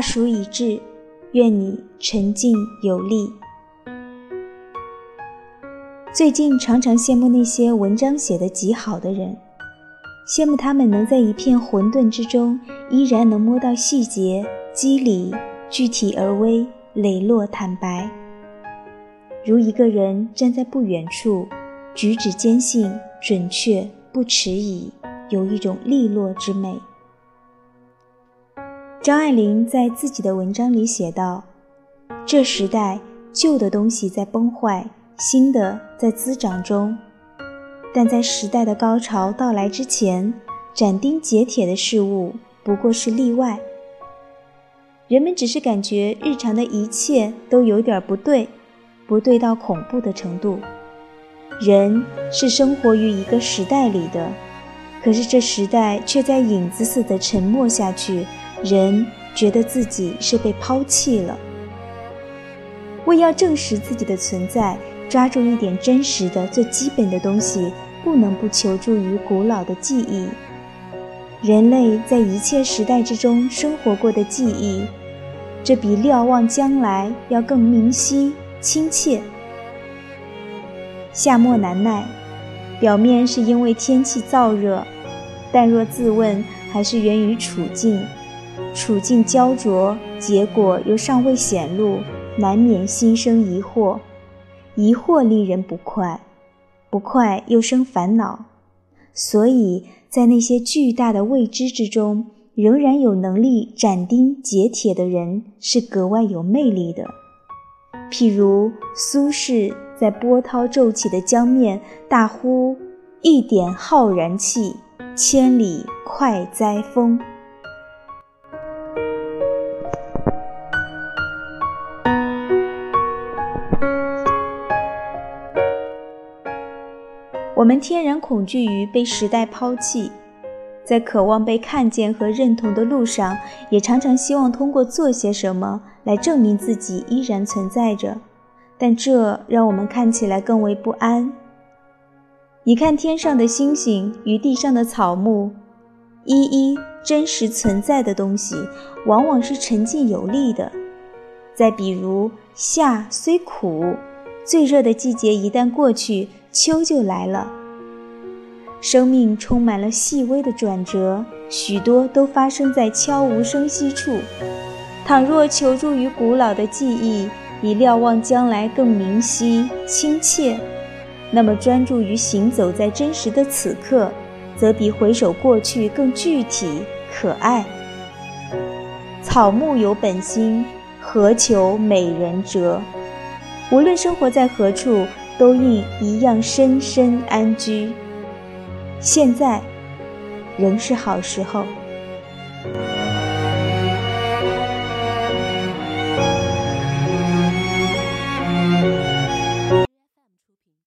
大暑已至，愿你沉静有力。最近常常羡慕那些文章写得极好的人，羡慕他们能在一片混沌之中，依然能摸到细节、机理，具体而微，磊落坦白。如一个人站在不远处，举止坚信、准确，不迟疑，有一种利落之美。张爱玲在自己的文章里写道：“这时代旧的东西在崩坏，新的在滋长中。但在时代的高潮到来之前，斩钉截铁的事物不过是例外。人们只是感觉日常的一切都有点不对，不对到恐怖的程度。人是生活于一个时代里的，可是这时代却在影子似的沉默下去。”人觉得自己是被抛弃了，为要证实自己的存在，抓住一点真实的、最基本的东西，不能不求助于古老的记忆。人类在一切时代之中生活过的记忆，这比瞭望将来要更明晰、亲切。夏末难耐，表面是因为天气燥热，但若自问，还是源于处境。处境焦灼，结果又尚未显露，难免心生疑惑。疑惑令人不快，不快又生烦恼。所以在那些巨大的未知之中，仍然有能力斩钉截铁的人是格外有魅力的。譬如苏轼在波涛骤起的江面大呼：“一点浩然气，千里快哉风。”我们天然恐惧于被时代抛弃，在渴望被看见和认同的路上，也常常希望通过做些什么来证明自己依然存在着，但这让我们看起来更为不安。你看天上的星星与地上的草木，一一真实存在的东西，往往是沉静有力的。再比如夏虽苦，最热的季节一旦过去。秋就来了，生命充满了细微的转折，许多都发生在悄无声息处。倘若求助于古老的记忆，以瞭望将来更明晰亲切，那么专注于行走在真实的此刻，则比回首过去更具体可爱。草木有本心，何求美人折？无论生活在何处。都应一样深深安居。现在，仍是好时候。